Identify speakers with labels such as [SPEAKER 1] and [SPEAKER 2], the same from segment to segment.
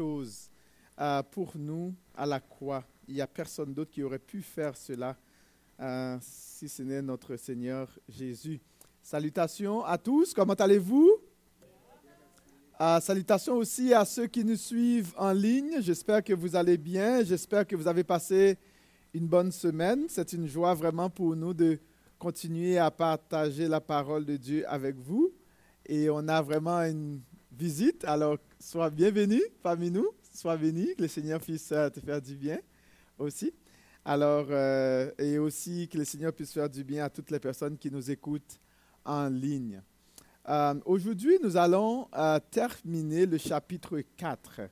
[SPEAKER 1] euh, pour nous à la croix. Il n'y a personne d'autre qui aurait pu faire cela euh, si ce n'est notre Seigneur Jésus. Salutations à tous, comment allez-vous? Euh, salutations aussi à ceux qui nous suivent en ligne. J'espère que vous allez bien. J'espère que vous avez passé une bonne semaine. C'est une joie vraiment pour nous de continuer à partager la parole de Dieu avec vous. Et on a vraiment une visite. Alors, sois bienvenue parmi nous. Sois béni. Que le Seigneur puisse euh, te faire du bien aussi. Alors, euh, et aussi que le Seigneur puisse faire du bien à toutes les personnes qui nous écoutent en ligne. Euh, aujourd'hui, nous allons terminer le chapitre 4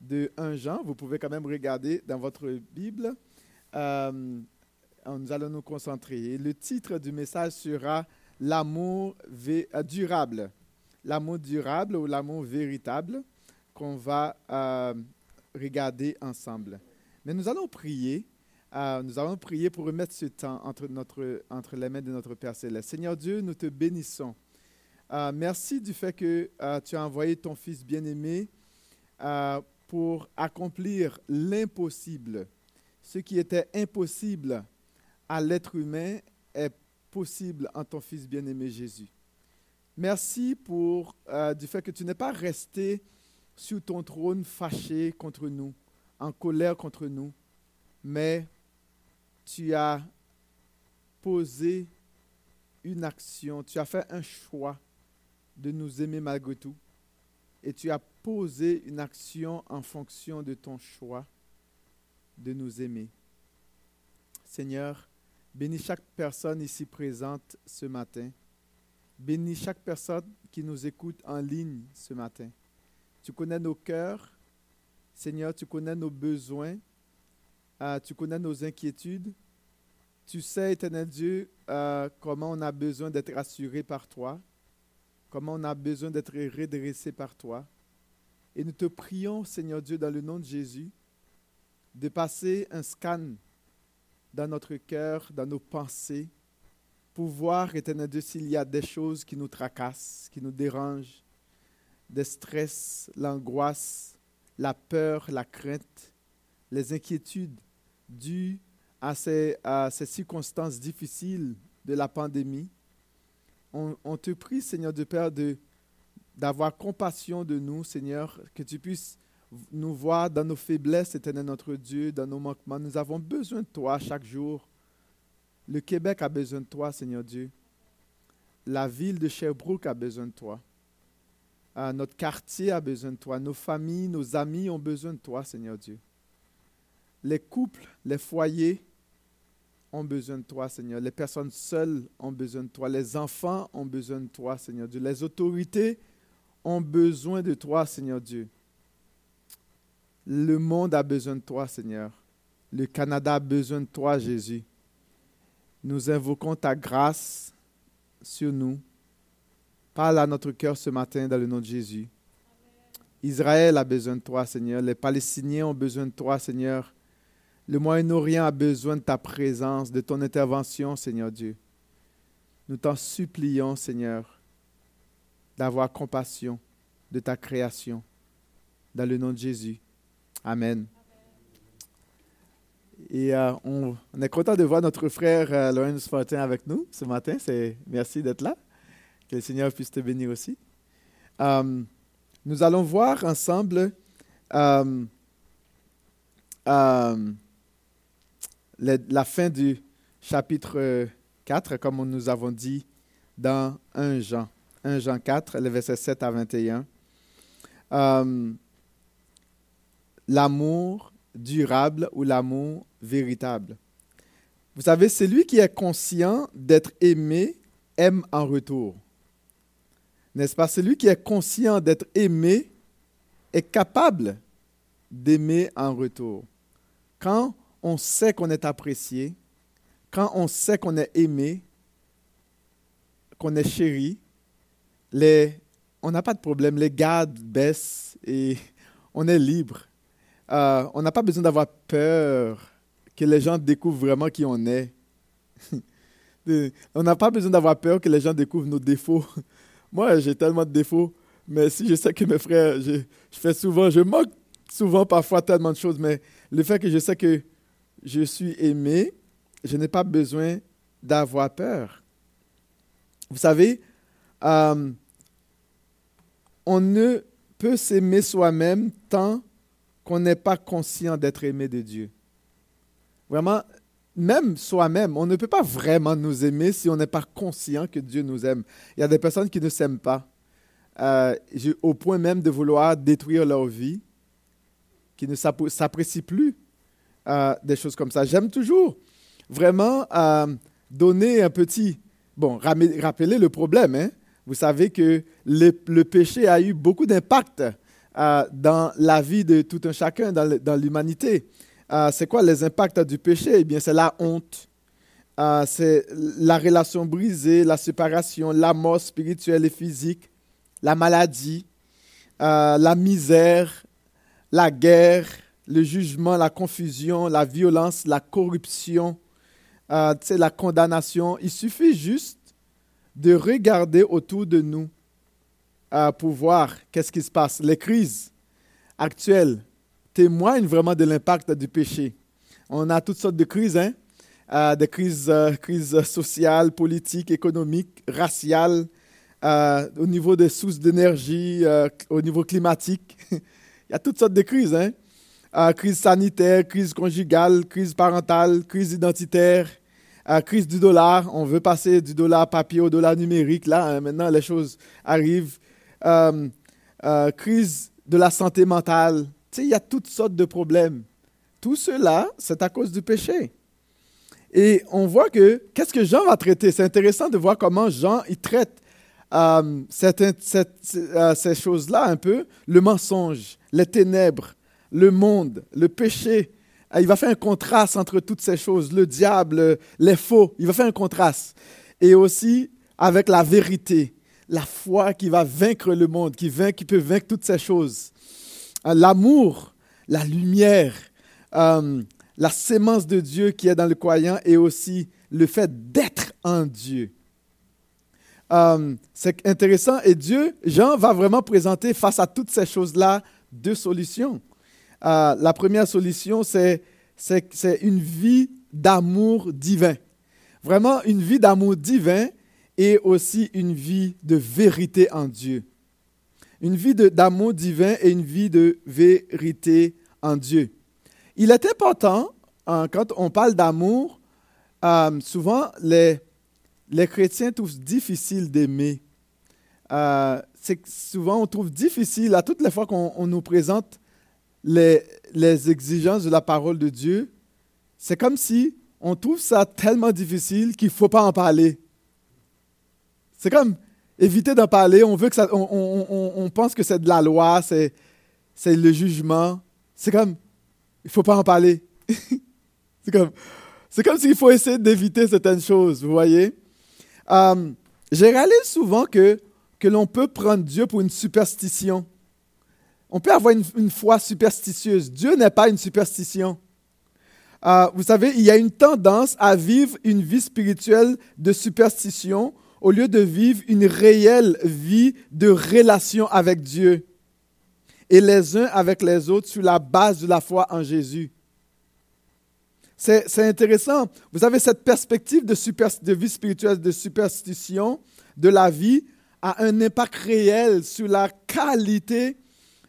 [SPEAKER 1] de 1 Jean. Vous pouvez quand même regarder dans votre Bible. nous allons nous concentrer. le titre du message sera L'amour durable l'amour durable ou l'amour véritable qu'on va euh, regarder ensemble. Mais nous allons prier. Euh, nous allons prier pour remettre ce temps entre, notre, entre les mains de notre Père Céleste. Seigneur Dieu, nous te bénissons. Euh, merci du fait que tu as envoyé ton Fils bien-aimé pour accomplir l'impossible. Ce qui était impossible à l'être humain est possible en ton Fils bien-aimé Jésus. Merci pour euh, du fait que tu n'es pas resté sur ton trône fâché contre nous, en colère contre nous, mais tu as posé une action, tu as fait un choix de nous aimer malgré tout, et tu as posé une action en fonction de ton choix de nous aimer. Seigneur, bénis chaque personne ici présente ce matin Bénis chaque personne qui nous écoute en ligne ce matin. Tu connais nos cœurs. Seigneur, tu connais nos besoins. Euh, tu connais nos inquiétudes. Tu sais, éternel Dieu, euh, comment on a besoin d'être assuré par toi, comment on a besoin d'être redressé par toi. Et nous te prions, Seigneur Dieu, dans le nom de Jésus, de passer un scan dans notre cœur, dans nos pensées, pour voir, éternel Dieu, s'il y a des choses qui nous tracassent, qui nous dérangent, des stress, l'angoisse, la peur, la crainte, les inquiétudes dues à ces, à ces circonstances difficiles de la pandémie. On, te prie, Seigneur de Père, de, d'avoir compassion de nous, Seigneur, que tu puisses nous voir dans nos faiblesses, éternel notre Dieu, dans nos manquements. Nous avons besoin de toi chaque jour. Le Québec a besoin de toi, Seigneur Dieu. La ville de Sherbrooke a besoin de toi. Ah, notre quartier a besoin de toi. Nos familles, nos amis ont besoin de toi, Seigneur Dieu. Les couples, les foyers ont besoin de toi, Seigneur. Les personnes seules ont besoin de toi. Les enfants ont besoin de toi, Seigneur Dieu. Les autorités ont besoin de toi, Seigneur Dieu. Le monde a besoin de toi, Seigneur. Le Canada a besoin de toi, Jésus. Nous invoquons ta grâce sur nous. Parle à notre cœur ce matin dans le nom de Jésus. Israël a besoin de toi, Seigneur. Les Palestiniens ont besoin de toi, Seigneur. Le Moyen-Orient a besoin de ta présence, de ton intervention, Seigneur Dieu. Nous t'en supplions, Seigneur, d'avoir compassion de ta création. Dans le nom de Jésus. Amen. Et euh, on, est content de voir notre frère euh, Laurence Fortin avec nous ce matin. C'est, merci d'être là. Que le Seigneur puisse te bénir aussi. Euh, nous allons voir ensemble la, fin du chapitre 4, comme nous avons dit dans 1 Jean. 1 Jean 4, le verset 7 à 21. L'amour durable ou l'amour véritable. Vous savez, celui qui est conscient d'être aimé aime en retour. N'est-ce pas? Celui qui est conscient d'être aimé est capable d'aimer en retour. Quand on sait qu'on est apprécié, quand on sait qu'on est aimé, qu'on est chéri, les, on n'a pas de problème, les gardes baissent et on est libre. Euh, on n'a pas besoin d'avoir peur que les gens découvrent vraiment qui on est. on n'a pas besoin d'avoir peur que les gens découvrent nos défauts. Moi, j'ai tellement de défauts, mais si je sais que mes frères, je, fais souvent, je manque souvent, parfois, tellement de choses, mais le fait que je sais que je suis aimé, je n'ai pas besoin d'avoir peur. Vous savez, euh, on ne peut s'aimer soi-même tant qu'on n'est pas conscient d'être aimé de Dieu. Vraiment, même soi-même, on ne peut pas vraiment nous aimer si on n'est pas conscient que Dieu nous aime. Il y a des personnes qui ne s'aiment pas, euh, au point même de vouloir détruire leur vie, qui ne s'apprécient plus euh, des choses comme ça. J'aime toujours vraiment euh, donner un petit... Bon, rappeler le problème. Hein? Vous savez que le, péché a eu beaucoup d'impact dans la vie de tout un chacun, dans l'humanité. Euh, c'est quoi les impacts du péché? Eh bien, c'est la honte, euh, c'est la relation brisée, la séparation, la mort spirituelle et physique, la maladie, euh, la misère, la guerre, le jugement, la confusion, la violence, la corruption, la condamnation. Il suffit juste de regarder autour de nous pour voir qu'est-ce qui se passe? Les crises actuelles, témoigne vraiment de l'impact du péché. On a toutes sortes de crises, hein? Euh, des crises, euh, crises sociales, politiques, économiques, raciales, euh, au niveau des sources d'énergie, au niveau climatique. Il y a toutes sortes de crises. Hein? crise sanitaire, crise conjugale, crise parentale, crise identitaire, crise du dollar. On veut passer du dollar papier au dollar numérique. Là, hein, maintenant, les choses arrivent. Crise de la santé mentale, il y a toutes sortes de problèmes. Tout cela, c'est à cause du péché. Et on voit que, qu'est-ce que Jean va traiter? C'est intéressant de voir comment Jean il traite euh, euh, ces choses-là un peu, le mensonge, les ténèbres, le monde, le péché. Euh, il va faire un contraste entre toutes ces choses, le diable, les faux, il va faire un contraste. Et aussi avec la vérité, la foi qui va vaincre le monde, qui, peut vaincre toutes ces choses. Euh, l'amour, la lumière, euh, la sémence de Dieu qui est dans le croyant et aussi le fait d'être en Dieu. Euh, c'est intéressant et Dieu, Jean va vraiment présenter face à toutes ces choses-là deux solutions. la première solution, c'est une vie d'amour divin. Vraiment une vie d'amour divin et aussi une vie de vérité en Dieu une vie d'amour divin et une vie de vérité en Dieu. Il est important, hein, quand on parle d'amour, euh, souvent les, les chrétiens trouvent difficile d'aimer. Euh, souvent on trouve difficile, à toutes les fois qu'on nous présente les, les exigences de la parole de Dieu, c'est comme si on trouve ça tellement difficile qu'il ne faut pas en parler. C'est comme, éviter d'en parler. On veut que ça, on, pense que c'est de la loi, c'est, c'est le jugement. C'est comme, il faut pas en parler. c'est comme, c'est comme s'il faut essayer d'éviter certaines choses, vous voyez? Euh, j'ai réalisé souvent que, que l'on peut prendre Dieu pour une superstition. On peut avoir une, foi superstitieuse. Dieu n'est pas une superstition. Euh, vous savez, il y a une tendance à vivre une vie spirituelle de superstition au lieu de vivre une réelle vie de relation avec Dieu et les uns avec les autres sur la base de la foi en Jésus. C'est intéressant. Vous avez cette perspective de, de vie spirituelle, de superstition de la vie a un impact réel sur la qualité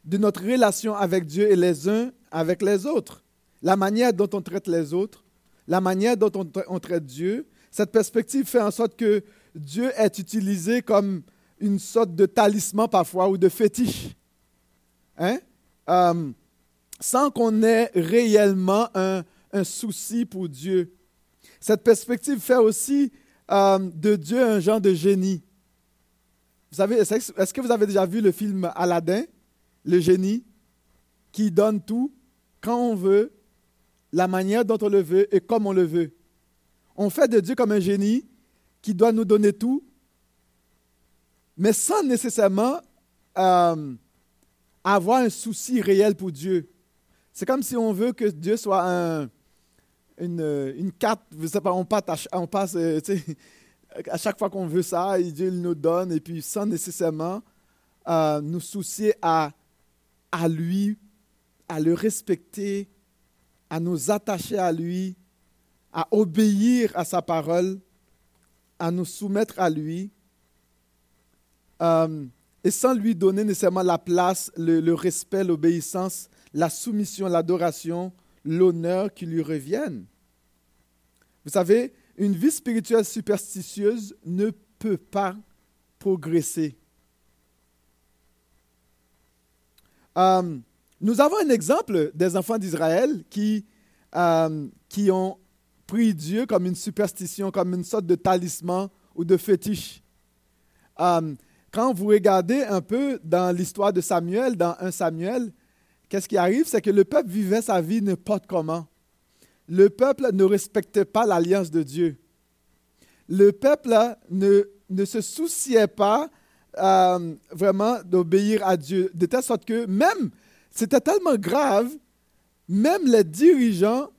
[SPEAKER 1] de notre relation avec Dieu et les uns avec les autres. La manière dont on traite les autres, la manière dont on, on traite Dieu, cette perspective fait en sorte que Dieu est utilisé comme une sorte de talisman parfois ou de fétiche. Hein? Euh, sans qu'on ait réellement un, souci pour Dieu. Cette perspective fait aussi euh, de Dieu un genre de génie. Vous savez, est-ce que vous avez déjà vu le film Aladdin, le génie, qui donne tout quand on veut, la manière dont on le veut et comme on le veut? On fait de Dieu comme un génie qui doit nous donner tout, mais sans nécessairement euh, avoir un souci réel pour Dieu. C'est comme si on veut que Dieu soit un, une, une carte, on, passe, on passe euh, à chaque fois qu'on veut ça, Dieu nous donne, et puis sans nécessairement euh, nous soucier à, à lui, à le respecter, à nous attacher à lui, à obéir à sa parole, à nous soumettre à lui, euh, et sans lui donner nécessairement la place, le, respect, l'obéissance, la soumission, l'adoration, l'honneur qui lui reviennent. Vous savez, une vie spirituelle superstitieuse ne peut pas progresser. Euh, nous avons un exemple des enfants d'Israël qui, euh, qui ont pris Dieu comme une superstition, comme une sorte de talisman ou de fétiche. Euh, quand vous regardez un peu dans l'histoire de Samuel, dans 1 Samuel, qu'est-ce qui arrive? C'est que le peuple vivait sa vie n'importe comment. Le peuple ne respectait pas l'alliance de Dieu. Le peuple ne, ne se souciait pas euh, vraiment d'obéir à Dieu, de telle sorte que même, c'était tellement grave, même les dirigeants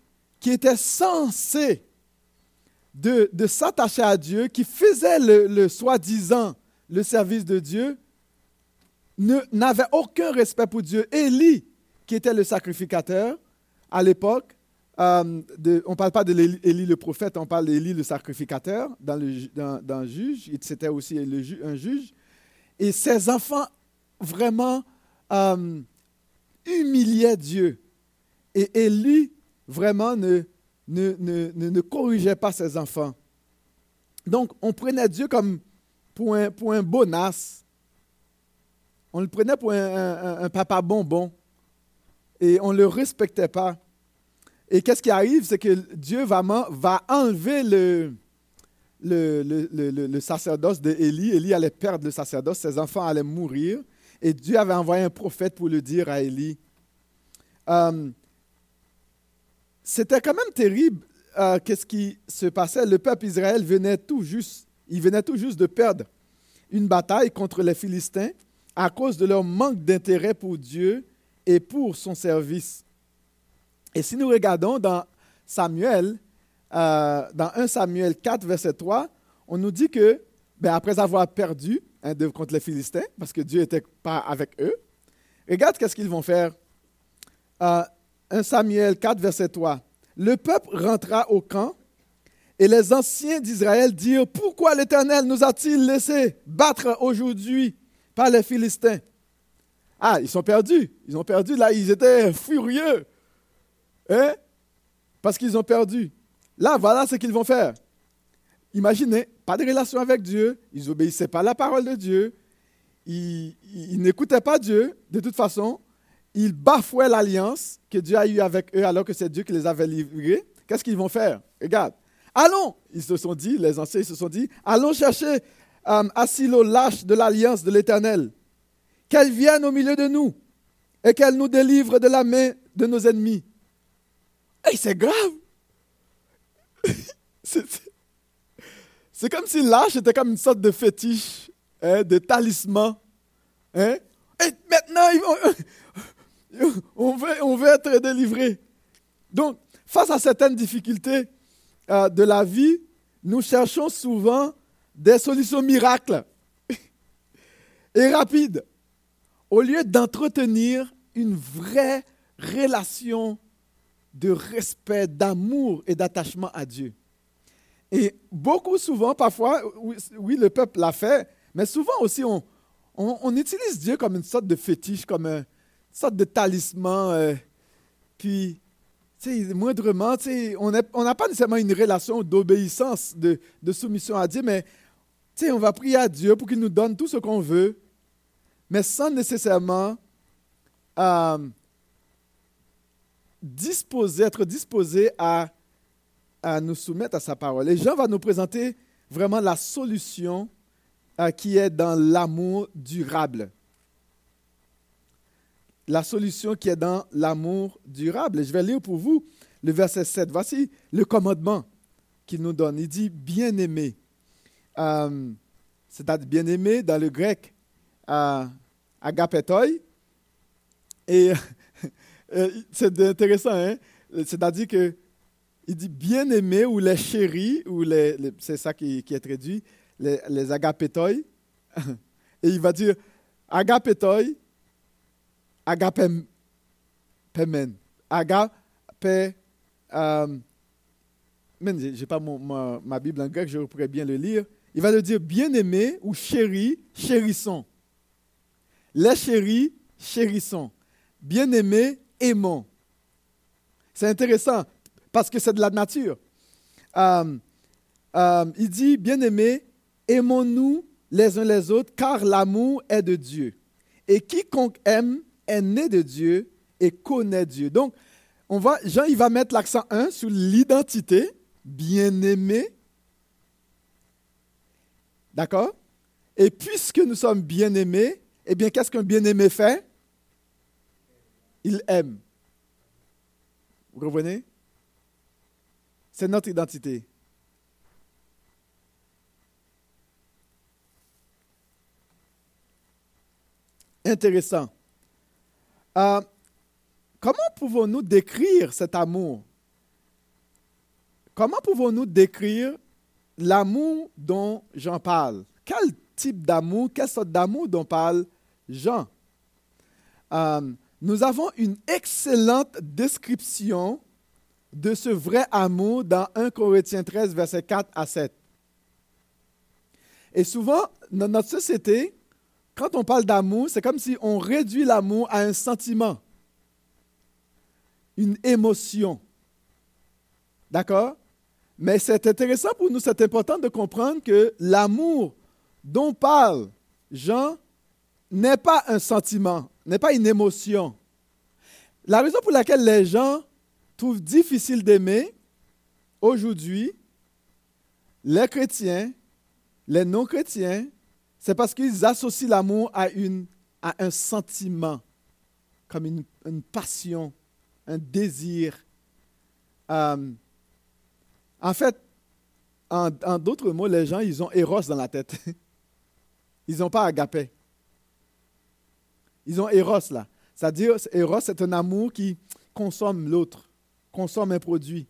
[SPEAKER 1] qui étaient censés de, s'attacher à Dieu, qui faisaient le, soi-disant le service de Dieu, n'avaient aucun respect pour Dieu. Élie, qui était le sacrificateur à l'époque, euh, on ne parle pas de le prophète, on parle d'Élie le sacrificateur dans, le, dans juge. C'était aussi un juge. Et ses enfants vraiment euh, humiliaient Dieu. Et Élie vraiment ne, ne, ne, ne, corrigeait pas ses enfants. Donc, on prenait Dieu comme pour un, pour un bonasse. On le prenait pour un, un, papa bonbon. Et on ne le respectait pas. Et qu'est-ce qui arrive? C'est que Dieu va, va enlever le, le, le, le, sacerdoce d'Élie. Élie allait perdre le sacerdoce, ses enfants allaient mourir. Et Dieu avait envoyé un prophète pour le dire à Élie. Euh, c'était quand même terrible euh, qu'est-ce qui se passait. Le peuple Israël venait tout juste, de perdre une bataille contre les Philistins à cause de leur manque d'intérêt pour Dieu et pour son service. Et si nous regardons dans Samuel, euh, dans 1 Samuel 4, verset 3, on nous dit que, ben, après avoir perdu hein, contre les Philistins, parce que Dieu n'était pas avec eux, regarde qu'est-ce qu'ils vont faire. 1 euh, Samuel 4, verset 3. Le peuple rentra au camp et les anciens d'Israël dirent, pourquoi l'Éternel nous a-t-il laissé battre aujourd'hui par les Philistins? Ah, ils sont perdus. Ils ont perdu, là, ils étaient furieux. Hein? Parce qu'ils ont perdu. Là, voilà ce qu'ils vont faire. Imaginez, pas de relation avec Dieu, ils n'obéissaient pas à la parole de Dieu, ils, n'écoutaient pas Dieu de toute façon, ils bafouaient l'alliance que Dieu a eue avec eux alors que c'est Dieu qui les avait livrés. Qu'est-ce qu'ils vont faire? Regarde, allons, ils se sont dit, les anciens se sont dit, allons chercher um, Asilo, lâche de l'alliance de l'Éternel, qu'elle vienne au milieu de nous et qu'elle nous délivre de la main de nos ennemis. Et c'est grave c'est comme si l'âge était comme une sorte de fétiche, hein, de talisman. Hein? Et maintenant, on, veut, on veut être. Donc, face à certaines difficultés euh, de la vie, nous cherchons souvent des solutions miracles et rapides, au lieu d'entretenir une vraie relation de respect, d'amour et d'attachement à Dieu. Et beaucoup souvent, parfois, oui, le peuple l'a fait, mais souvent aussi, on, on, utilise Dieu comme une sorte de fétiche, comme une sorte de talisman. Euh, puis, moindrement, on n'a pas nécessairement une relation d'obéissance, de, soumission à Dieu, mais on va prier à Dieu pour qu'il nous donne tout ce qu'on veut, mais sans nécessairement euh, disposer, être disposé à, à nous soumettre à sa parole. Et Jean va nous présenter vraiment la solution euh, qui est dans l'amour durable. La solution qui est dans l'amour durable. Et je vais lire pour vous le verset 7. Voici le commandement qu'il nous donne. Il dit bien-aimé. Euh, c'est-à-dire bien-aimé dans le grec euh, agapetoi. Et Euh, c'est intéressant, hein? C'est-à-dire que il dit bien-aimé ou les chéris, ou c'est ça qui, est traduit, les, les agapetoi. Et il va dire agapetoi, agapem. Pemen. Agape. Euh, je n'ai pas ma, Bible en grec, je pourrais bien le lire. Il va le dire bien-aimé ou chéri, chérissons. Les chéris, chérissons. Bien-aimé, aimons. C'est intéressant parce que c'est de la nature. Euh, euh, il dit, bien-aimé, aimons-nous les uns les autres, car l'amour est de Dieu. Et quiconque aime est né de Dieu et connaît Dieu. Donc, on va, Jean, il va mettre l'accent 1 sur l'identité, bien-aimé. D'accord? Et puisque nous sommes bien-aimés, eh bien, qu'est-ce qu'un bien-aimé fait? Il aime. Vous comprenez? C'est notre identité. Intéressant. Euh, comment pouvons-nous décrire cet amour? Comment pouvons-nous décrire l'amour dont j'en parle? Quel type d'amour, quelle sorte d'amour dont parle Jean? Euh, Nous avons une excellente description de ce vrai amour dans 1 Corinthiens 13, verset 4 à 7. Et souvent, dans notre société, quand on parle d'amour, c'est comme si on réduit l'amour à un sentiment, une émotion. D'accord? Mais c'est intéressant pour nous, c'est important de comprendre que l'amour dont parle Jean n'est pas un sentiment, n'est pas une émotion. La raison pour laquelle les gens trouvent difficile d'aimer aujourd'hui, les chrétiens, les non-chrétiens, c'est parce qu'ils associent l'amour à, un sentiment, comme une, passion, un désir. Euh, en fait, en, d'autres mots, les gens, ils ont Eros dans la tête. Ils n'ont pas agapé. Ils ont Eros là. C'est-à-dire, Eros, c'est un amour qui consomme l'autre, consomme un produit.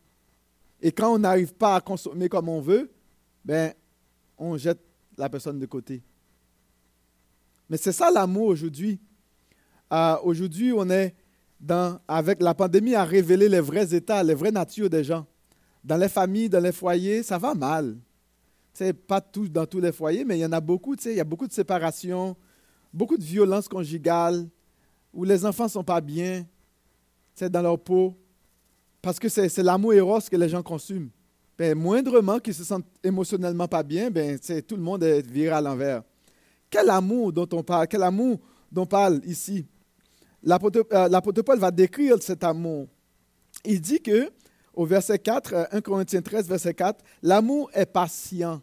[SPEAKER 1] Et quand on n'arrive pas à consommer comme on veut, ben, on jette la personne de côté. Mais c'est ça l'amour aujourd'hui. Euh, aujourd'hui, on est dans, avec la pandémie a révélé les vrais états, les vraies natures des gens. Dans les familles, dans les foyers, ça va mal. C'est pas tout dans tous les foyers, mais il y en a beaucoup. Il y a beaucoup de séparations, beaucoup de violences conjugales, où les enfants ne sont pas bien dans leur peau, parce que c'est l'amour éros que les gens consument. Ben, moindrement qu'ils se sentent émotionnellement pas bien, ben, tout le monde est viré à l'envers. Quel amour dont on parle, quel amour dont parle ici. L'apôtre euh, Paul va décrire cet amour. Il dit que, au verset 4, 1 euh, Corinthiens 13, verset 4, l'amour est patient.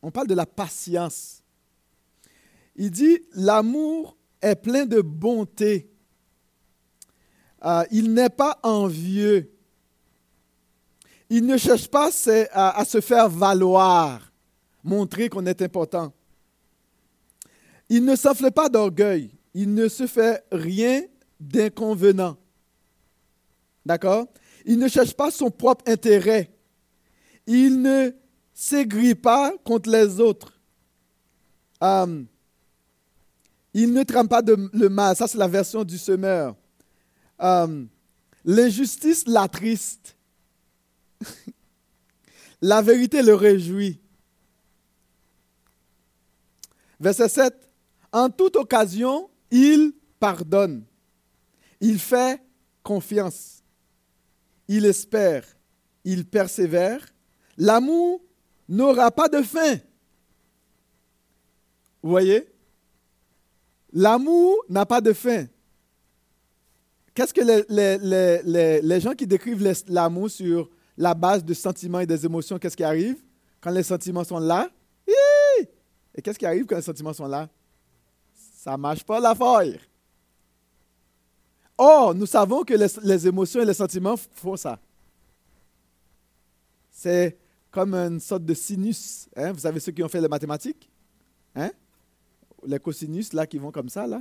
[SPEAKER 1] On parle de la patience. Il dit, l'amour est plein de bonté. Euh, il n'est pas envieux. Il ne cherche pas à se faire valoir, montrer qu'on est important. Il ne s'enfle pas d'orgueil. Il ne se fait rien d'inconvenant. D'accord? Il ne cherche pas son propre intérêt. Il ne s'aigrit pas contre les autres. Euh, il ne trame pas le mal. Ça, c'est la version du semeur. Euh, l'injustice l'attriste. la vérité le réjouit. Verset 7. En toute occasion, il pardonne. Il fait confiance. Il espère. Il persévère. L'amour n'aura pas de fin. Vous voyez? L'amour n'a pas de fin. Qu'est-ce que les, gens qui décrivent l'amour sur la base de sentiments et des émotions, qu'est-ce qui arrive? Quand les sentiments sont là Et qu'est-ce qui arrive quand les sentiments sont là? Ça ne marche pas l'affaire. Or, nous savons que les, émotions et les sentiments font ça. C'est comme une sorte de sinus. Hein? Vous savez ceux qui ont fait les mathématiques? Hein? Les cosinus, là, qui vont comme ça, là?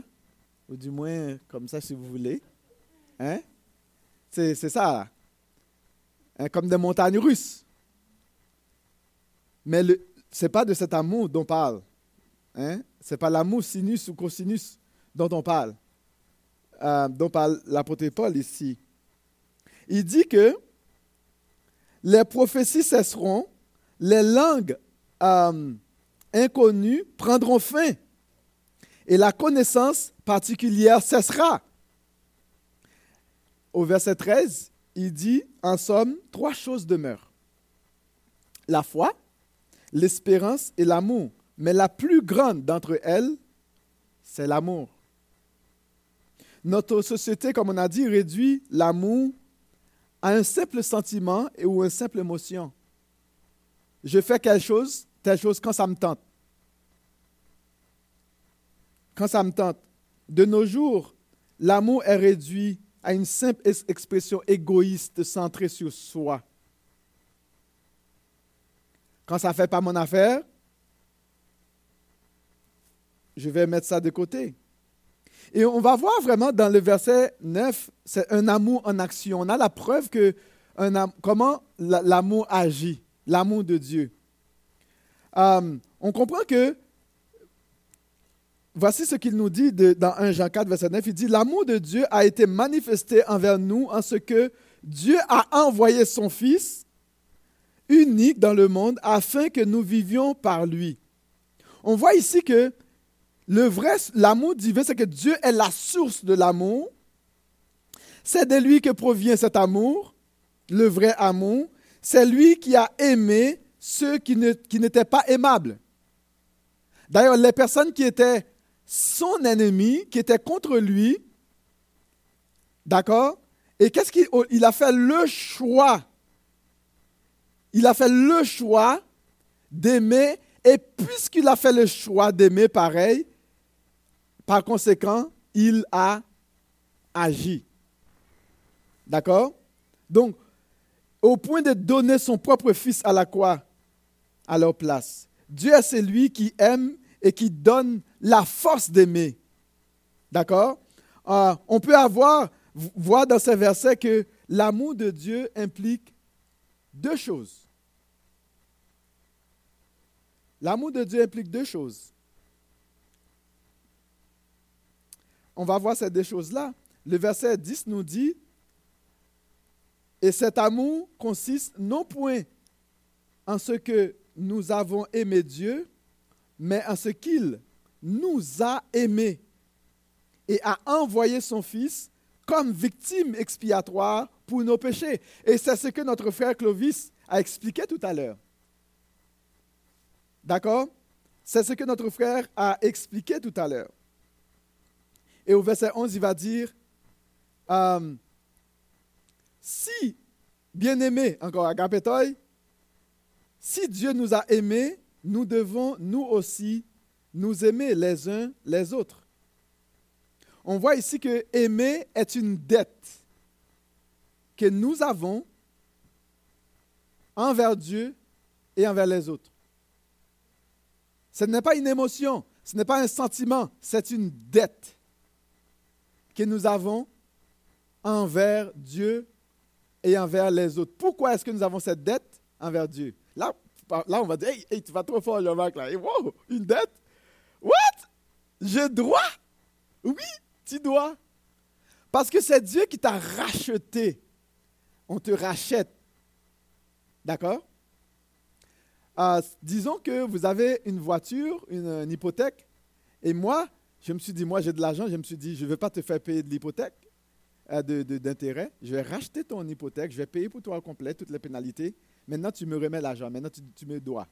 [SPEAKER 1] Ou du moins, comme ça, si vous voulez. Hein? C'est ça? Comme des montagnes russes. Mais ce n'est pas de cet amour dont on parle. Hein? Ce n'est pas l'amour sinus ou cosinus dont on parle. euh, dont parle l'apôtre Paul ici. Il dit que les prophéties cesseront, les langues euh, inconnues prendront fin et la connaissance particulière cessera. Au verset 13, il dit, en somme, trois choses demeurent. La foi, l'espérance et l'amour. Mais la plus grande d'entre elles, c'est l'amour. Notre société, comme on a dit, réduit l'amour à un simple sentiment ou une simple émotion. Je fais quelque chose, telle chose, quand ça me tente. Quand ça me tente. De nos jours, l'amour est réduit à une simple expression égoïste centrée sur soi. Quand ça ne fait pas mon affaire, je vais mettre ça de côté. Et on va voir vraiment dans le verset 9, c'est un amour en action. On a la preuve que comment l'amour agit, l'amour de Dieu. Euh, on comprend que, voici ce qu'il nous dit dans 1 Jean 4, verset 9, il dit, l'amour de Dieu a été manifesté envers nous en ce que Dieu a envoyé son Fils unique dans le monde afin que nous vivions par lui. On voit ici que le vrai, l'amour divin, c'est que Dieu est la source de l'amour. C'est de lui que provient cet amour, le vrai amour. C'est lui qui a aimé ceux qui, n'étaient pas aimables. D'ailleurs, les personnes qui étaient son ennemi, qui étaient contre lui, d'accord? Et qu'est-ce qu'il il a fait le choix Il a fait le choix d'aimer, et puisqu'il a fait le choix d'aimer pareil, par conséquent, il a agi. D'accord? Donc, au point de donner son propre fils à la croix, à leur place. Dieu est celui qui aime et qui donne la force d'aimer. D'accord? Euh, On peut avoir, voir dans ces versets que l'amour de Dieu implique deux choses. L'amour de Dieu implique deux choses. On va voir ces deux choses-là. Le verset 10 nous dit, et cet amour consiste non point en ce que nous avons aimé Dieu, mais en ce qu'il nous a aimés et a envoyé son Fils comme victime expiatoire pour nos péchés. Et c'est ce que notre frère Clovis a expliqué tout à l'heure. D'accord? C'est ce que notre frère a expliqué tout à l'heure. Et au verset 11, il va dire, euh, si, bien-aimé, encore agapetoi, si Dieu nous a aimés, nous devons, nous aussi, nous aimer les uns les autres. On voit ici que aimer est une dette que nous avons envers Dieu et envers les autres. Ce n'est pas une émotion, ce n'est pas un sentiment, c'est une dette que nous avons envers Dieu et envers les autres. Pourquoi est-ce que nous avons cette dette envers Dieu? Là, là on va dire, hey, tu vas trop fort, le mec, là. wow, une dette? What? Je dois? Oui, tu dois. Parce que c'est Dieu qui t'a racheté. On te rachète. D'accord? Euh, disons que vous avez une voiture, une hypothèque, et moi, je me suis dit, moi j'ai de l'argent, je me suis dit, je ne vais pas te faire payer de l'hypothèque, euh, d'intérêt. je vais racheter ton hypothèque, je vais payer pour toi au complet toutes les pénalités. Maintenant, tu me remets l'argent. Maintenant, tu, me dois.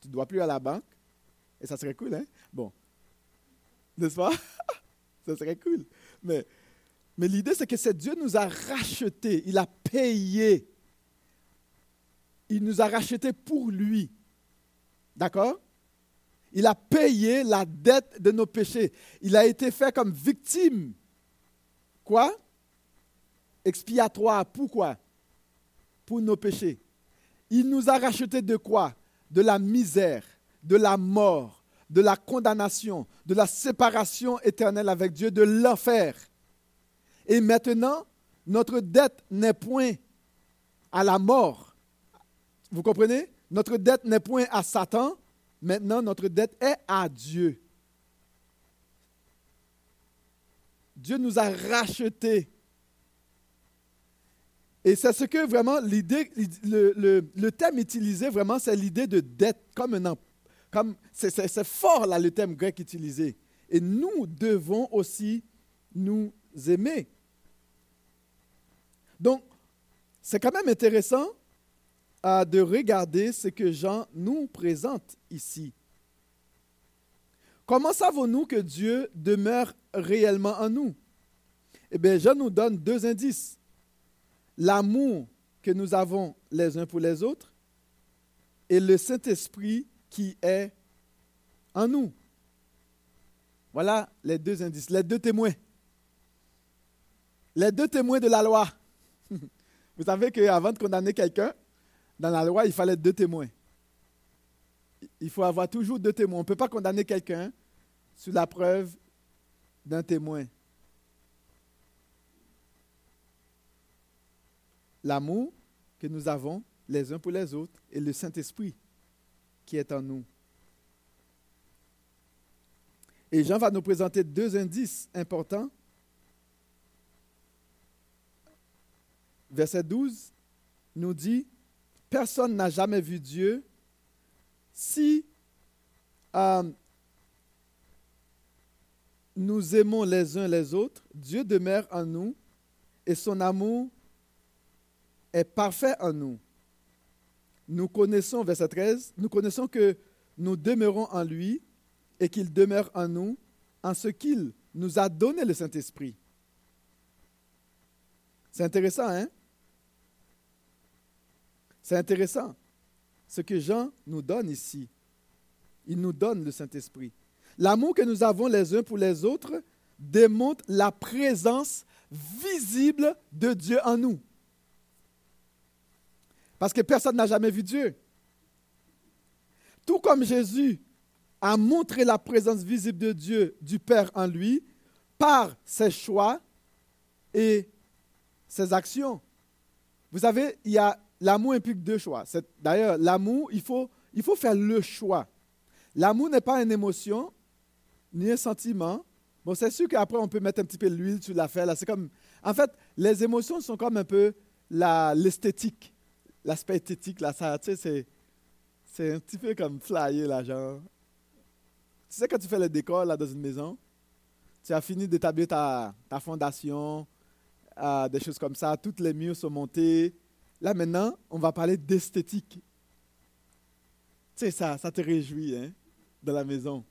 [SPEAKER 1] Tu ne dois plus à la banque. Et ça serait cool, hein? Bon. N'est-ce pas? ça serait cool. Mais, mais l'idée, c'est que c'est Dieu nous a rachetés. Il a payé. Il nous a rachetés pour lui. D'accord? Il a payé la dette de nos péchés. Il a été fait comme victime. Quoi? Expiatoire. Pourquoi? Pour nos péchés. Il nous a racheté de quoi? De la misère, de la mort, de la condamnation, de la séparation éternelle avec Dieu, de l'enfer. Et maintenant, notre dette n'est point à la mort. Vous comprenez? Notre dette n'est point à Satan, Maintenant, notre dette est à Dieu. Dieu nous a rachetés. Et c'est ce que vraiment l'idée, le, thème utilisé vraiment, c'est l'idée de dette, comme un comme c'est fort là le thème grec utilisé. Et nous devons aussi nous aimer. Donc, c'est quand même intéressant euh, de regarder ce que Jean nous présente ici. Comment savons-nous que Dieu demeure réellement en nous? Eh bien, Jean nous donne deux indices. L'amour que nous avons les uns pour les autres et le Saint-Esprit qui est en nous. Voilà les deux indices, les deux témoins. Les deux témoins de la loi. Vous savez qu'avant de condamner quelqu'un, dans la loi, il fallait deux témoins. Il faut avoir toujours deux témoins. On ne peut pas condamner quelqu'un sous la preuve d'un témoin. L'amour que nous avons les uns pour les autres et le Saint-Esprit qui est en nous. Et Jean va nous présenter deux indices importants. Verset 12 nous dit, Personne n'a jamais vu Dieu. Si euh, nous aimons les uns les autres, Dieu demeure en nous et son amour est parfait en nous. Nous connaissons, verset 13, nous connaissons que nous demeurons en lui et qu'il demeure en nous en ce qu'il nous a donné le Saint-Esprit. C'est intéressant, hein? C'est intéressant ce que Jean nous donne ici. Il nous donne le Saint-Esprit. L'amour que nous avons les uns pour les autres démontre la présence visible de Dieu en nous. Parce que personne n'a jamais vu Dieu. Tout comme Jésus a montré la présence visible de Dieu, du Père en lui, par ses choix et ses actions. Vous savez, il y a l'amour implique deux choix. D'ailleurs, l'amour, il faut, il faut faire le choix. L'amour n'est pas une émotion, ni un sentiment. Bon, c'est sûr qu'après, on peut mettre un petit peu l'huile sur l'affaire. C'est comme, en fait, les émotions sont comme un peu l'esthétique, l'aspect esthétique. Là, ça, tu sais, c'est un petit peu comme flyer, là, genre. Tu sais, quand tu fais le décor là, dans une maison, tu as fini d'établir ta, ta fondation, euh, des choses comme ça, toutes les murs sont montés, Là maintenant, on va parler d'esthétique. Tu sais, ça, ça te réjouit hein, dans la maison.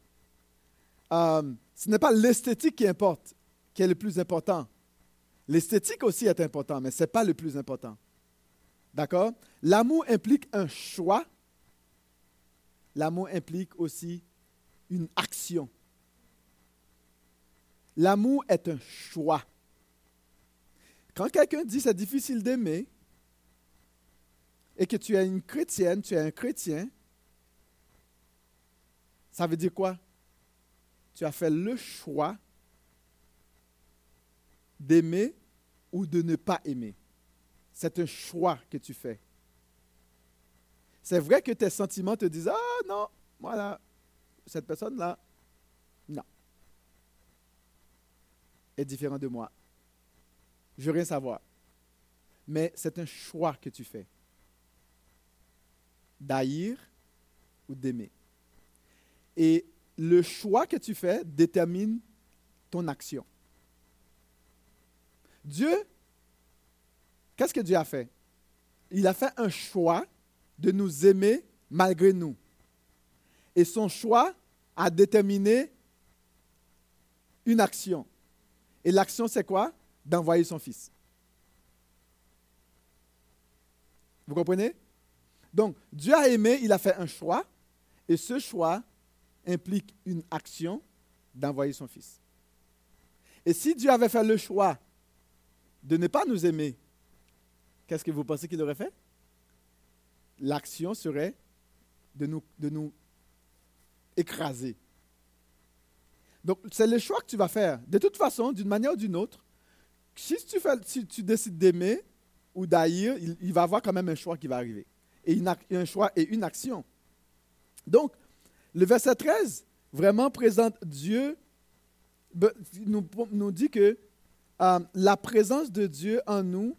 [SPEAKER 1] Euh, ce n'est pas l'esthétique qui importe, qui est le plus important. L'esthétique aussi est important, mais ce n'est pas le plus important. D'accord? L'amour implique un choix. L'amour implique aussi une action. L'amour est un choix. Quand quelqu'un dit c'est difficile d'aimer, et que tu es une chrétienne, tu es un chrétien, ça veut dire quoi? Tu as fait le choix d'aimer ou de ne pas aimer. C'est un choix que tu fais. C'est vrai que tes sentiments te disent Ah non, voilà, cette personne-là, non, est différente de moi. Je veux rien savoir. Mais c'est un choix que tu fais d'haïr ou d'aimer. Et le choix que tu fais détermine ton action. Dieu, qu'est-ce que Dieu a fait? Il a fait un choix de nous aimer malgré nous. Et son choix a déterminé une action. Et l'action, c'est quoi? D'envoyer son fils. Vous comprenez? Donc, Dieu a aimé, il a fait un choix, et ce choix implique une action d'envoyer son Fils. Et si Dieu avait fait le choix de ne pas nous aimer, qu'est-ce que vous pensez qu'il aurait fait? L'action serait de nous, écraser. Donc, c'est le choix que tu vas faire. De toute façon, d'une manière ou d'une autre, si tu, si tu décides d'aimer ou d'haïr, il, il va y avoir quand même un choix qui va arriver et un choix et une action. Donc, le verset 13 vraiment présente Dieu nous, dit que euh, la présence de Dieu en nous,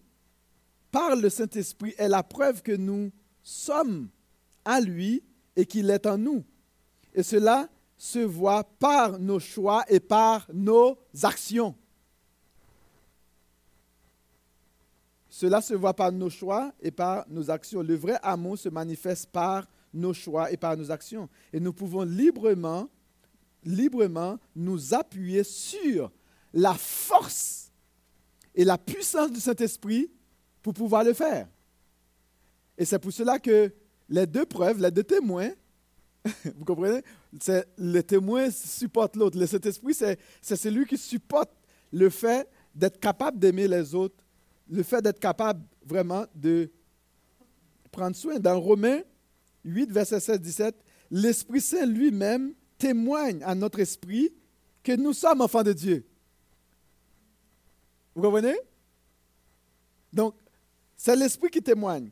[SPEAKER 1] par le Saint-Esprit, est la preuve que nous sommes à lui et qu'il est en nous. Et cela se voit par nos choix et par nos actions. Cela se voit par nos choix et par nos actions. Le vrai amour se manifeste par nos choix et par nos actions. Et nous pouvons librement, librement nous appuyer sur la force et la puissance du Saint-Esprit pour pouvoir le faire. Et c'est pour cela que les deux preuves, les deux témoins, vous comprenez? Le témoin supporte l'autre. Le Saint-Esprit, c'est celui qui supporte le fait d'être capable d'aimer les autres, le fait d'être capable vraiment de prendre soin. Dans Romains 8, verset 16, 17, l'Esprit Saint lui-même témoigne à notre esprit que nous sommes enfants de Dieu. Vous comprenez? Donc, c'est l'Esprit qui témoigne.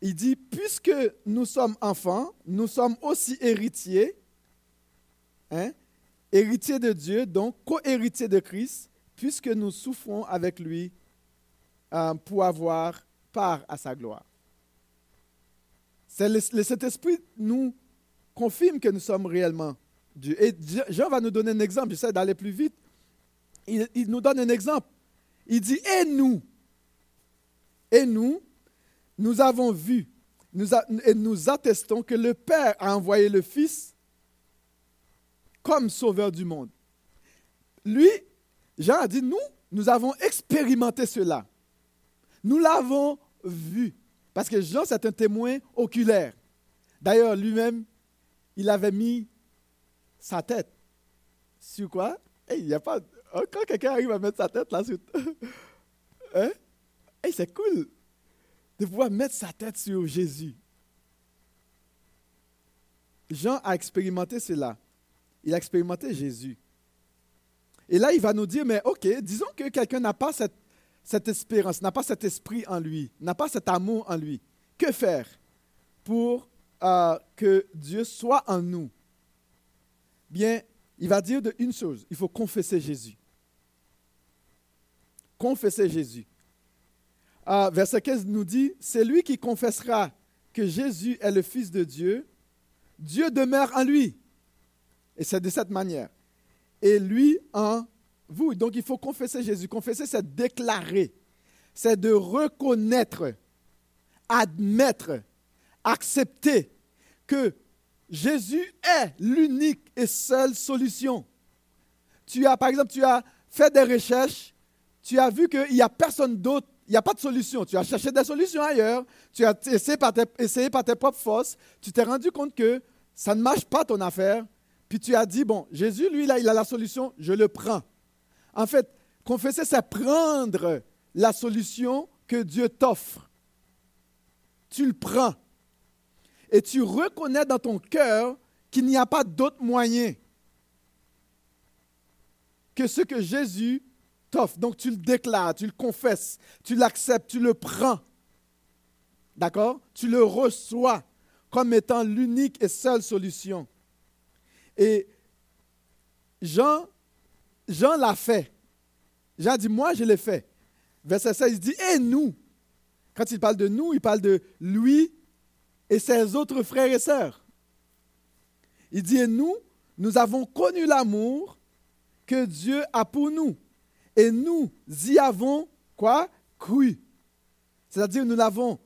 [SPEAKER 1] Il dit, puisque nous sommes enfants, nous sommes aussi héritiers, hein, héritiers de Dieu, donc co-héritiers de Christ, puisque nous souffrons avec lui pour avoir part à sa gloire. C'est le, cet esprit nous confirme que nous sommes réellement Dieu. Et Jean va nous donner un exemple, j'essaie d'aller plus vite. Il, il, nous donne un exemple. Il dit, et nous, et nous, nous avons vu nous et nous attestons que le Père a envoyé le Fils comme sauveur du monde. Lui, Jean a dit, nous, nous avons expérimenté cela. Nous l'avons vu. Parce que Jean, c'est un témoin oculaire. D'ailleurs, lui-même, il avait mis sa tête sur quoi? Il n'y a pas. Oh, quand quelqu'un arrive à mettre sa tête là sur. hein? C'est cool de pouvoir mettre sa tête sur Jésus. Jean a expérimenté cela. Il a expérimenté Jésus. Et là, il va nous dire, mais ok, disons que quelqu'un n'a pas cette, cette espérance, n'a pas cet esprit en lui, n'a pas cet amour en lui. Que faire pour euh, que Dieu soit en nous? Bien, il va dire de une chose, il faut confesser Jésus. Confesser Jésus verset 15 nous dit, c'est lui qui confessera que Jésus est le Fils de Dieu, Dieu demeure en lui. Et c'est de cette manière. Et lui en vous. Donc il faut confesser Jésus. Confesser, c'est déclarer. C'est de reconnaître, admettre, accepter que Jésus est l'unique et seule solution. Tu as, par exemple, tu as fait des recherches, tu as vu qu'il n'y a personne d'autre il n'y a pas de solution. Tu as cherché des solutions ailleurs, tu as essayé par tes, essayé par tes propres forces, tu t'es rendu compte que ça ne marche pas ton affaire, puis tu as dit, bon, Jésus, lui, là, il a la solution, je le prends. En fait, confesser, c'est prendre la solution que Dieu t'offre. Tu le prends. Et tu reconnais dans ton cœur qu'il n'y a pas d'autre moyen que ce que Jésus donc tu le déclares, tu le confesses, tu l'acceptes, tu le prends. D'accord? Tu le reçois comme étant l'unique et seule solution. Et Jean, Jean l'a fait. Jean dit, moi je l'ai fait. Verset 16, il dit, et nous? Quand il parle de nous, il parle de lui et ses autres frères et sœurs. Il dit, et nous, nous avons connu l'amour que Dieu a pour nous et nous y avons quoi? Cru. C'est-à-dire nous l'avons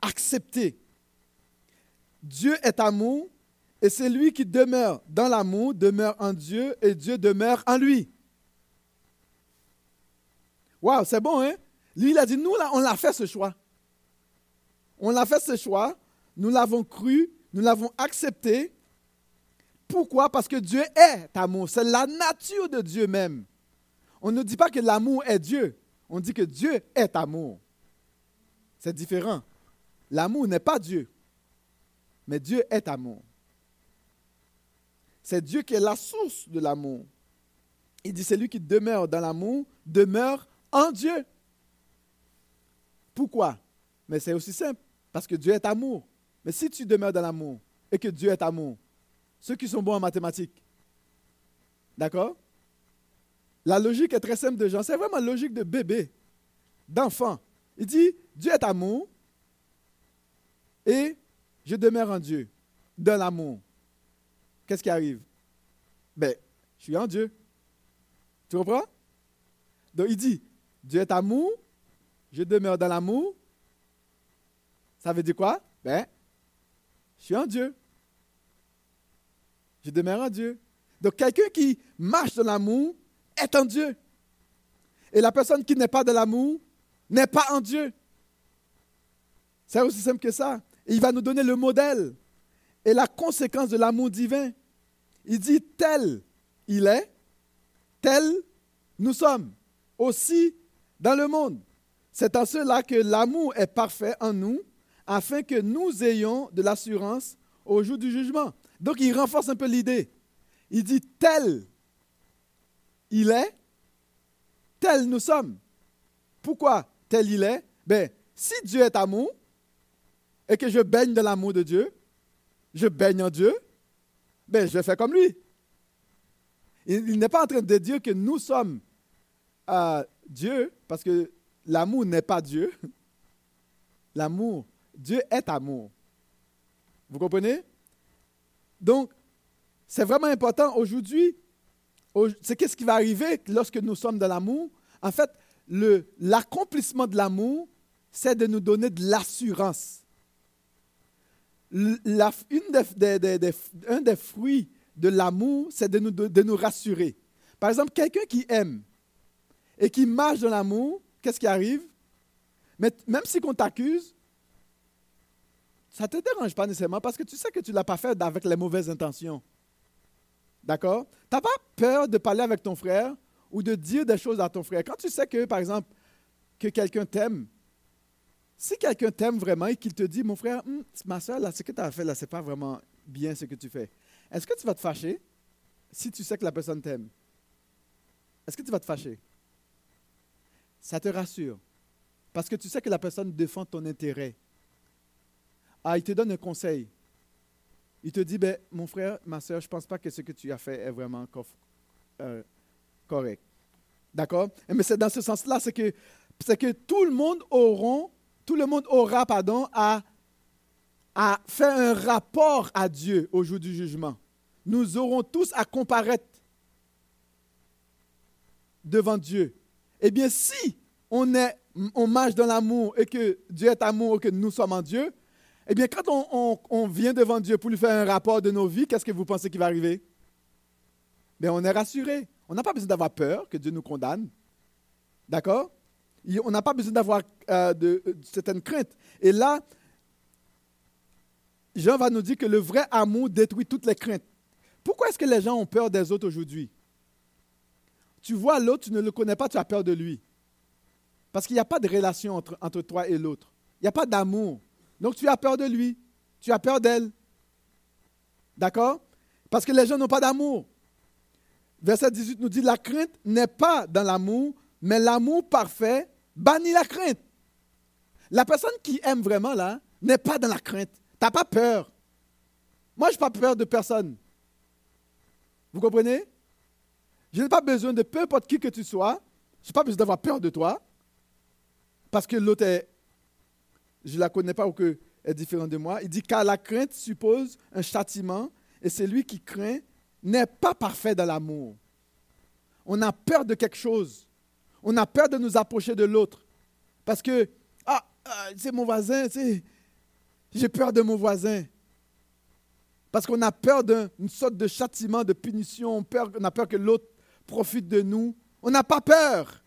[SPEAKER 1] accepté. Dieu est amour et c'est lui qui demeure dans l'amour, demeure en Dieu et Dieu demeure en lui. Waouh, c'est bon, hein? Lui, il a dit, nous, là, on l'a fait ce choix. On l'a fait ce choix, nous l'avons cru, nous l'avons accepté. Pourquoi? Parce que Dieu est amour. C'est la nature de Dieu même. On ne dit pas que l'amour est Dieu. On dit que Dieu est amour. C'est différent. L'amour n'est pas Dieu, mais Dieu est amour. C'est Dieu qui est la source de l'amour. Il dit, celui qui demeure dans l'amour demeure en Dieu. Pourquoi? Mais c'est aussi simple, parce que Dieu est amour. Mais si tu demeures dans l'amour et que Dieu est amour, ceux qui sont bons en mathématiques, d'accord? La logique est très simple de Jean. C'est vraiment logique de bébé, d'enfant. Il dit, Dieu est amour et je demeure en Dieu, dans l'amour. Qu'est-ce qui arrive? Ben, je suis en Dieu. Tu comprends? Donc il dit, Dieu est amour, je demeure dans l'amour. Ça veut dire quoi? Ben, je suis en Dieu. Je demeure en Dieu. Donc quelqu'un qui marche dans l'amour est en Dieu. Et la personne qui n'est pas de l'amour n'est pas en Dieu. C'est aussi simple que ça. Il va nous donner le modèle et la conséquence de l'amour divin. Il dit tel il est, tel nous sommes aussi dans le monde. C'est en cela que l'amour est parfait en nous, afin que nous ayons de l'assurance au jour du jugement. Donc il renforce un peu l'idée. Il dit tel il est, tel nous sommes. Pourquoi tel il est? Ben, si Dieu est amour et que je baigne dans l'amour de Dieu, je baigne en Dieu, ben je fais comme lui. Il, n'est pas en train de dire que nous sommes euh, Dieu, parce que l'amour n'est pas Dieu. L'amour, Dieu est amour. Vous comprenez? Donc, c'est vraiment important aujourd'hui. C'est qu'est-ce qui va arriver lorsque nous sommes dans l'amour? En fait, l'accomplissement de l'amour, c'est de nous donner de l'assurance. La, un des fruits de l'amour, c'est de nous, de nous rassurer. Par exemple, quelqu'un qui aime et qui marche dans l'amour, qu'est-ce qui arrive? Mais Même si on t'accuse, ça ne te dérange pas nécessairement parce que tu sais que tu ne l'as pas fait avec les mauvaises intentions. D'accord? Tu n'as pas peur de parler avec ton frère ou de dire des choses à ton frère. Quand tu sais que, par exemple, que quelqu'un t'aime, si quelqu'un t'aime vraiment et qu'il te dit, mon frère, hum, ma soeur, là, ce que tu as fait, là, ce n'est pas vraiment bien ce que tu fais, est-ce que tu vas te fâcher si tu sais que la personne t'aime? Est-ce que tu vas te fâcher? Ça te rassure. Parce que tu sais que la personne défend ton intérêt. Ah, il te donne un conseil. Il te dit, ben, mon frère, ma soeur, je ne pense pas que ce que tu as fait est vraiment euh, correct. D'accord? Mais c'est dans ce sens-là, c'est que, c'est que tout le monde auront, tout le monde aura, à, à faire un rapport à Dieu au jour du jugement. Nous aurons tous à comparaître devant Dieu. Eh bien, si on, est, on marche dans l'amour et que Dieu est amour et que nous sommes en Dieu, eh bien, quand on, vient devant Dieu pour lui faire un rapport de nos vies, qu'est-ce que vous pensez qui va arriver? Bien, on est rassuré. On n'a pas besoin d'avoir peur que Dieu nous condamne. D'accord? On n'a pas besoin d'avoir euh, de, certaines craintes. Et là, Jean va nous dire que le vrai amour détruit toutes les craintes. Pourquoi est-ce que les gens ont peur des autres aujourd'hui? Tu vois l'autre, tu ne le connais pas, tu as peur de lui. Parce qu'il n'y a pas de relation entre, toi et l'autre. Il n'y a pas d'amour. Donc tu as peur de lui. Tu as peur d'elle. D'accord? Parce que les gens n'ont pas d'amour. Verset 18 nous dit, la crainte n'est pas dans l'amour, mais l'amour parfait bannit la crainte. La personne qui aime vraiment, là, n'est pas dans la crainte. Tu n'as pas peur. Moi, je n'ai pas peur de personne. Vous comprenez? Je n'ai pas besoin de peu importe qui que tu sois. Je n'ai pas besoin d'avoir peur de toi. Parce que l'autre est, je ne la connais pas ou que est différent de moi. Il dit car la crainte suppose un châtiment et celui qui craint n'est pas parfait dans l'amour. On a peur de quelque chose. On a peur de nous approcher de l'autre. Parce que, ah, ah c'est mon voisin, j'ai peur de mon voisin. Parce qu'on a peur d'une sorte de châtiment, de punition, on a peur que l'autre profite de nous. On n'a pas peur.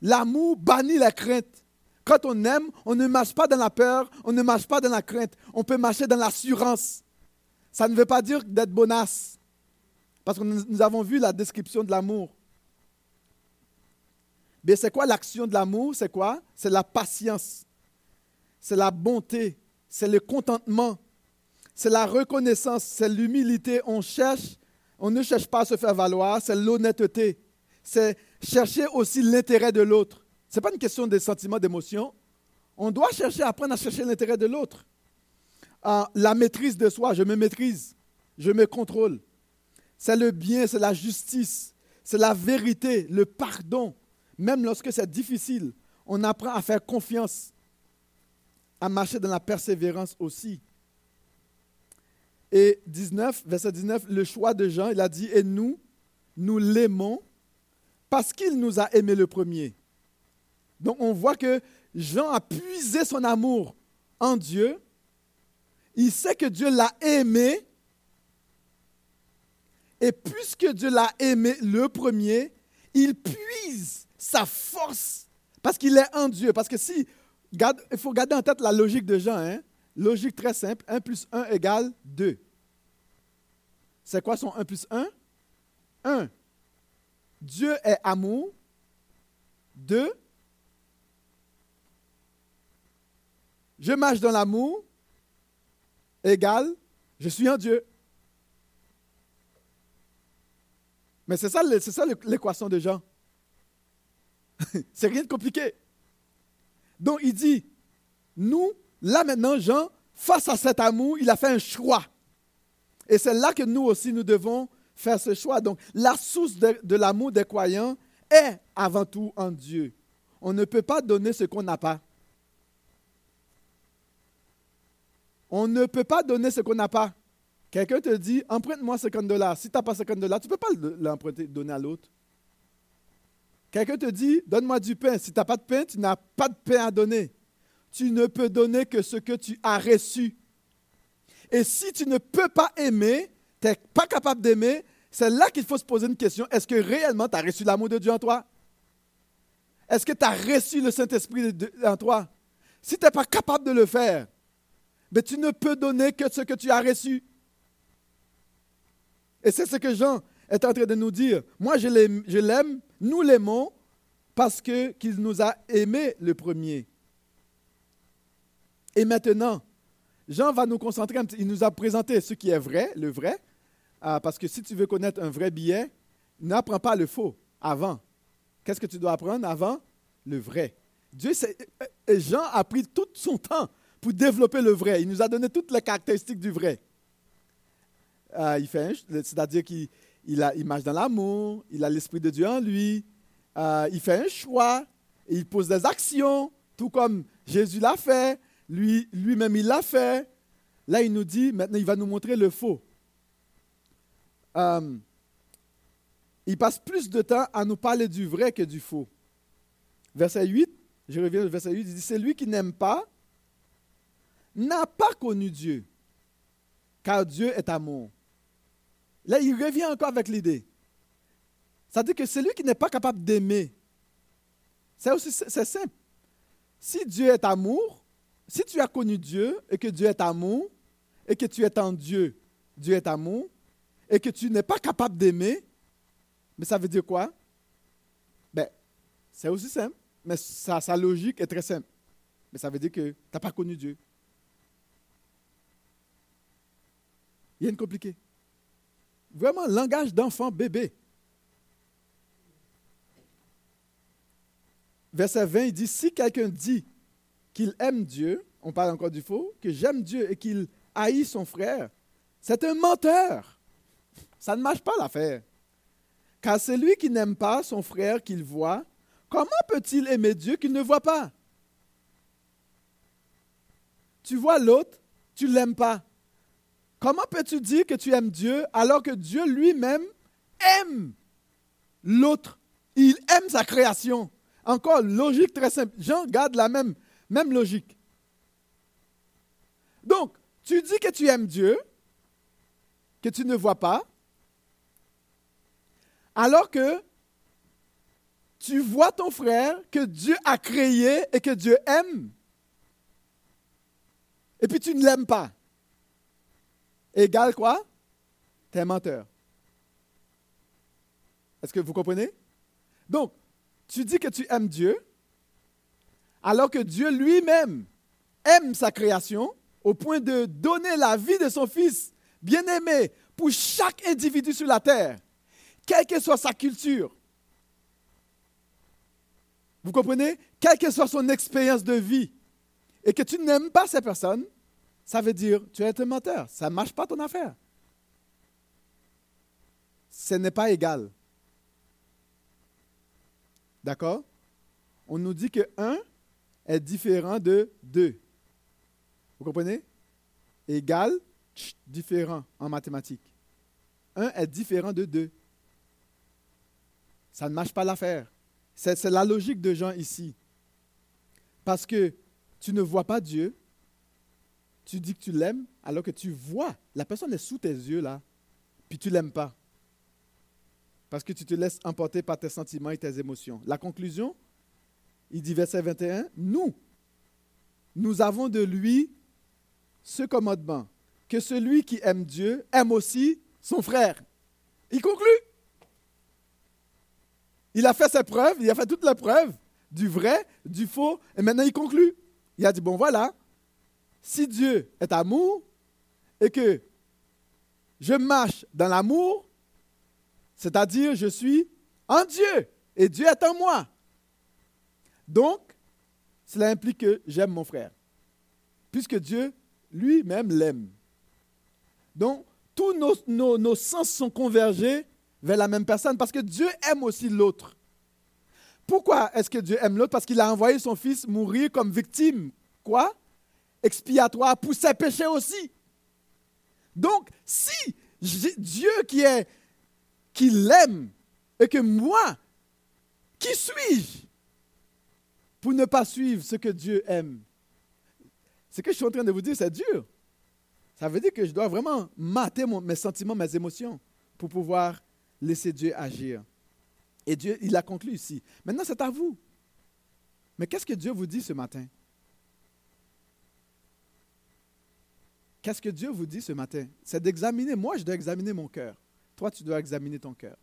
[SPEAKER 1] L'amour bannit la crainte. Quand on aime, on ne marche pas dans la peur, on ne marche pas dans la crainte. On peut marcher dans l'assurance. Ça ne veut pas dire d'être bonasse. Parce que nous avons vu la description de l'amour. Mais c'est quoi l'action de l'amour? C'est quoi? C'est la patience. C'est la bonté. C'est le contentement. C'est la reconnaissance. C'est l'humilité. On cherche on ne cherche pas à se faire valoir, c'est l'honnêteté. C'est chercher aussi l'intérêt de l'autre. Ce n'est pas une question de sentiments, d'émotion. On doit chercher, apprendre à chercher l'intérêt de l'autre. Ah, la maîtrise de soi, je me maîtrise, je me contrôle. C'est le bien, c'est la justice, c'est la vérité, le pardon. Même lorsque c'est difficile, on apprend à faire confiance, à marcher dans la persévérance aussi. Et 19, verset 19, le choix de Jean, il a dit, et nous, nous l'aimons parce qu'il nous a aimés le premier. Donc on voit que Jean a puisé son amour en Dieu. Il sait que Dieu l'a aimé. Et puisque Dieu l'a aimé le premier, il puise sa force parce qu'il est en Dieu. Parce que si, il faut garder en tête la logique de Jean. Hein? Logique très simple, 1 plus 1 égale 2. C'est quoi son 1 plus 1 1. Dieu est amour. 2. Je marche dans l'amour. Égale, je suis en Dieu. Mais c'est ça, c'est ça l'équation de Jean. c'est rien de compliqué. Donc il dit, nous, là maintenant, Jean, face à cet amour, il a fait un choix. Et c'est là que nous aussi, nous devons faire ce choix. Donc la source de, l'amour des croyants est avant tout en Dieu. On ne peut pas donner ce qu'on n'a pas. On ne peut pas donner ce qu'on n'a pas. Quelqu'un te dit, emprunte-moi 50 dollars. Si tu n'as pas 50 dollars, tu ne peux pas l'emprunter, donner à l'autre. Quelqu'un te dit, donne-moi du pain. Si tu n'as pas de pain, tu n'as pas de pain à donner. Tu ne peux donner que ce que tu as reçu. Et si tu ne peux pas aimer, tu n'es pas capable d'aimer, c'est là qu'il faut se poser une question. Est-ce que réellement tu as reçu l'amour de Dieu en toi? Est-ce que tu as reçu le Saint-Esprit en toi? Si tu n'es pas capable de le faire, mais tu ne peux donner que ce que tu as reçu. Et c'est ce que Jean est en train de nous dire. Moi, je l'aime, nous l'aimons parce qu'il nous a aimés le premier. Et maintenant, Jean va nous concentrer, il nous a présenté ce qui est vrai, le vrai, ah, parce que si tu veux connaître un vrai billet, n'apprends pas le faux avant. Qu'est-ce que tu dois apprendre avant? Le vrai. Dieu, Jean a pris tout son temps pour développer le vrai. Il nous a donné toutes les caractéristiques du vrai. Euh, il fait, c'est-à-dire qu'il il, marche dans l'amour, il a l'esprit de Dieu en lui, euh, il fait un choix, il pose des actions, tout comme Jésus l'a fait, lui, lui-même il l'a fait. Là, il nous dit, maintenant, il va nous montrer le faux. Euh, il passe plus de temps à nous parler du vrai que du faux. Verset 8, je reviens au verset 8, il dit, c'est lui qui n'aime pas n'a pas connu Dieu, car Dieu est amour. Là, il revient encore avec l'idée. Ça dire que celui qui n'est pas capable d'aimer, c'est aussi c'est simple. Si Dieu est amour, si tu as connu Dieu et que Dieu est amour, et que tu es en Dieu, Dieu est amour, et que tu n'es pas capable d'aimer, mais ça veut dire quoi? Ben, c'est aussi simple, mais sa, sa logique est très simple. Mais ça veut dire que tu n'as pas connu Dieu. Il y a une compliquée. Vraiment, langage d'enfant bébé. Verset 20, il dit, si quelqu'un dit qu'il aime Dieu, on parle encore du faux, que j'aime Dieu et qu'il haït son frère, c'est un menteur. Ça ne marche pas l'affaire. Car celui qui n'aime pas son frère qu'il voit, comment peut-il aimer Dieu qu'il ne voit pas? Tu vois l'autre, tu ne l'aimes pas. Comment peux-tu dire que tu aimes Dieu alors que Dieu lui-même aime l'autre? Il aime sa création. Encore, logique très simple. Jean garde la même, même logique. Donc, tu dis que tu aimes Dieu, que tu ne vois pas, alors que tu vois ton frère que Dieu a créé et que Dieu aime, et puis tu ne l'aimes pas égale quoi? T'es un menteur. Est-ce que vous comprenez? Donc, tu dis que tu aimes Dieu, alors que Dieu lui-même aime sa création au point de donner la vie de son Fils bien-aimé pour chaque individu sur la terre, quelle que soit sa culture. Vous comprenez? Quelle que soit son expérience de vie, et que tu n'aimes pas ces personnes, ça veut dire tu es un menteur. Ça ne marche pas ton affaire. Ce n'est pas égal. D'accord? On nous dit que 1 est différent de 2. Vous comprenez? Égal, différent en mathématiques. 1 est différent de 2. Ça ne marche pas l'affaire. C'est la logique de Jean ici. Parce que tu ne vois pas Dieu, tu dis que tu l'aimes, alors que tu vois, la personne est sous tes yeux là, puis tu l'aimes pas. Parce que tu te laisses emporter par tes sentiments et tes émotions. La conclusion, il dit verset 21, nous, nous avons de lui ce commandement, que celui qui aime Dieu aime aussi son frère. Il conclut. Il a fait ses preuves, il a fait toutes les preuves du vrai, du faux, et maintenant il conclut. Il a dit, bon voilà, si Dieu est amour et que je marche dans l'amour, c'est-à-dire je suis en Dieu et Dieu est en moi. Donc, cela implique que j'aime mon frère, puisque Dieu lui-même l'aime. Donc, tous nos, sens sont convergés vers la même personne, parce que Dieu aime aussi l'autre. Pourquoi est-ce que Dieu aime l'autre? Parce qu'il a envoyé son Fils mourir comme victime. Quoi? Expiatoire pour ses péchés aussi. Donc, si Dieu qui est qui l'aime et que moi, qui suis-je? Pour ne pas suivre ce que Dieu aime Ce que je suis en train de vous dire, c'est dur. Ça veut dire que je dois vraiment mater mes sentiments, mes émotions pour pouvoir laisser Dieu agir. Et Dieu, il a conclu ici. Maintenant, c'est à vous. Mais qu'est-ce que Dieu vous dit ce matin? Qu'est-ce que Dieu vous dit ce matin? C'est d'examiner. Moi, je dois examiner mon cœur. Toi, tu dois examiner ton cœur.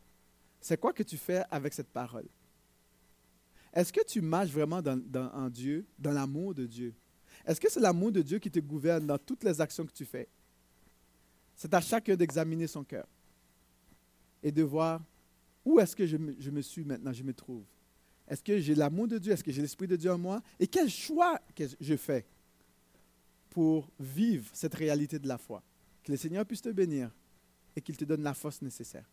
[SPEAKER 1] C'est quoi que tu fais avec cette parole? Est-ce que tu marches vraiment en Dieu, dans l'amour de Dieu? Est-ce que c'est l'amour de Dieu qui te gouverne dans toutes les actions que tu fais? C'est à chacun d'examiner son cœur et de voir où est-ce que je me, suis maintenant, je me trouve. Est-ce que j'ai l'amour de Dieu? Est-ce que j'ai l'Esprit de Dieu en moi? Et quel choix que je fais pour vivre cette réalité de la foi? Que le Seigneur puisse te bénir et qu'il te donne la force nécessaire.